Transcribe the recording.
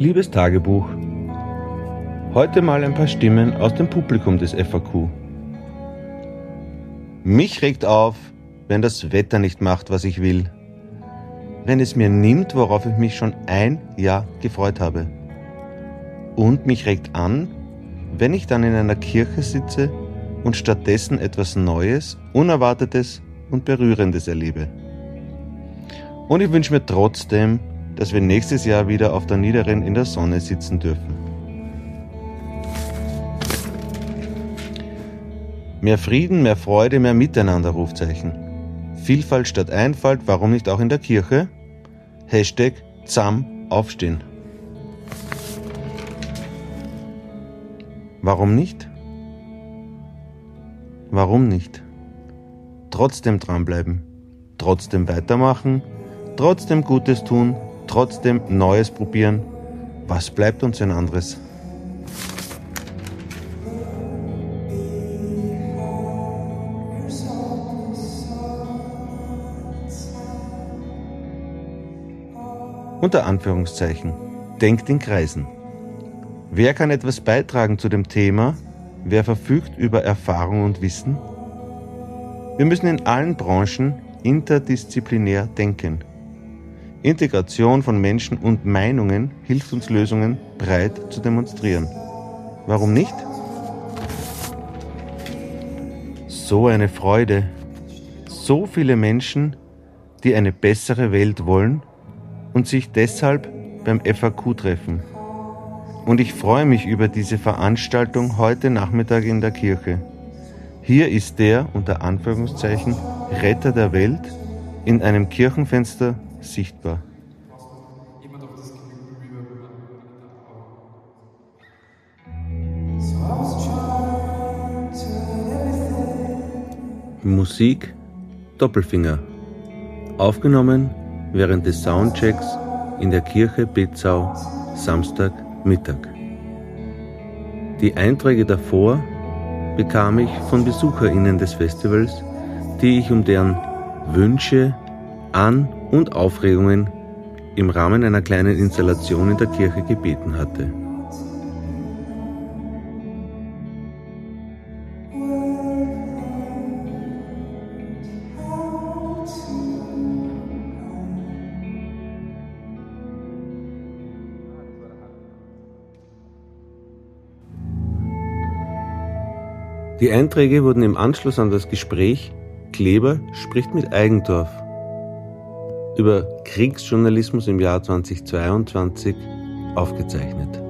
Liebes Tagebuch, heute mal ein paar Stimmen aus dem Publikum des FAQ. Mich regt auf, wenn das Wetter nicht macht, was ich will. Wenn es mir nimmt, worauf ich mich schon ein Jahr gefreut habe. Und mich regt an, wenn ich dann in einer Kirche sitze und stattdessen etwas Neues, Unerwartetes und Berührendes erlebe. Und ich wünsche mir trotzdem, dass wir nächstes Jahr wieder auf der Niederen in der Sonne sitzen dürfen. Mehr Frieden, mehr Freude, mehr Miteinander, Rufzeichen. Vielfalt statt Einfalt, warum nicht auch in der Kirche? Hashtag ZAM aufstehen. Warum nicht? Warum nicht? Trotzdem dranbleiben, trotzdem weitermachen, trotzdem Gutes tun, trotzdem Neues probieren. Was bleibt uns ein anderes? Unter Anführungszeichen. Denkt in Kreisen. Wer kann etwas beitragen zu dem Thema? Wer verfügt über Erfahrung und Wissen? Wir müssen in allen Branchen interdisziplinär denken. Integration von Menschen und Meinungen hilft uns Lösungen breit zu demonstrieren. Warum nicht? So eine Freude. So viele Menschen, die eine bessere Welt wollen und sich deshalb beim FAQ treffen. Und ich freue mich über diese Veranstaltung heute Nachmittag in der Kirche. Hier ist der, unter Anführungszeichen, Retter der Welt in einem Kirchenfenster sichtbar. Musik Doppelfinger. Aufgenommen während des Soundchecks in der Kirche Betzau Samstagmittag. Die Einträge davor bekam ich von BesucherInnen des Festivals, die ich um deren Wünsche, An- und Aufregungen im Rahmen einer kleinen Installation in der Kirche gebeten hatte. Die Einträge wurden im Anschluss an das Gespräch Kleber spricht mit Eigendorf über Kriegsjournalismus im Jahr 2022 aufgezeichnet.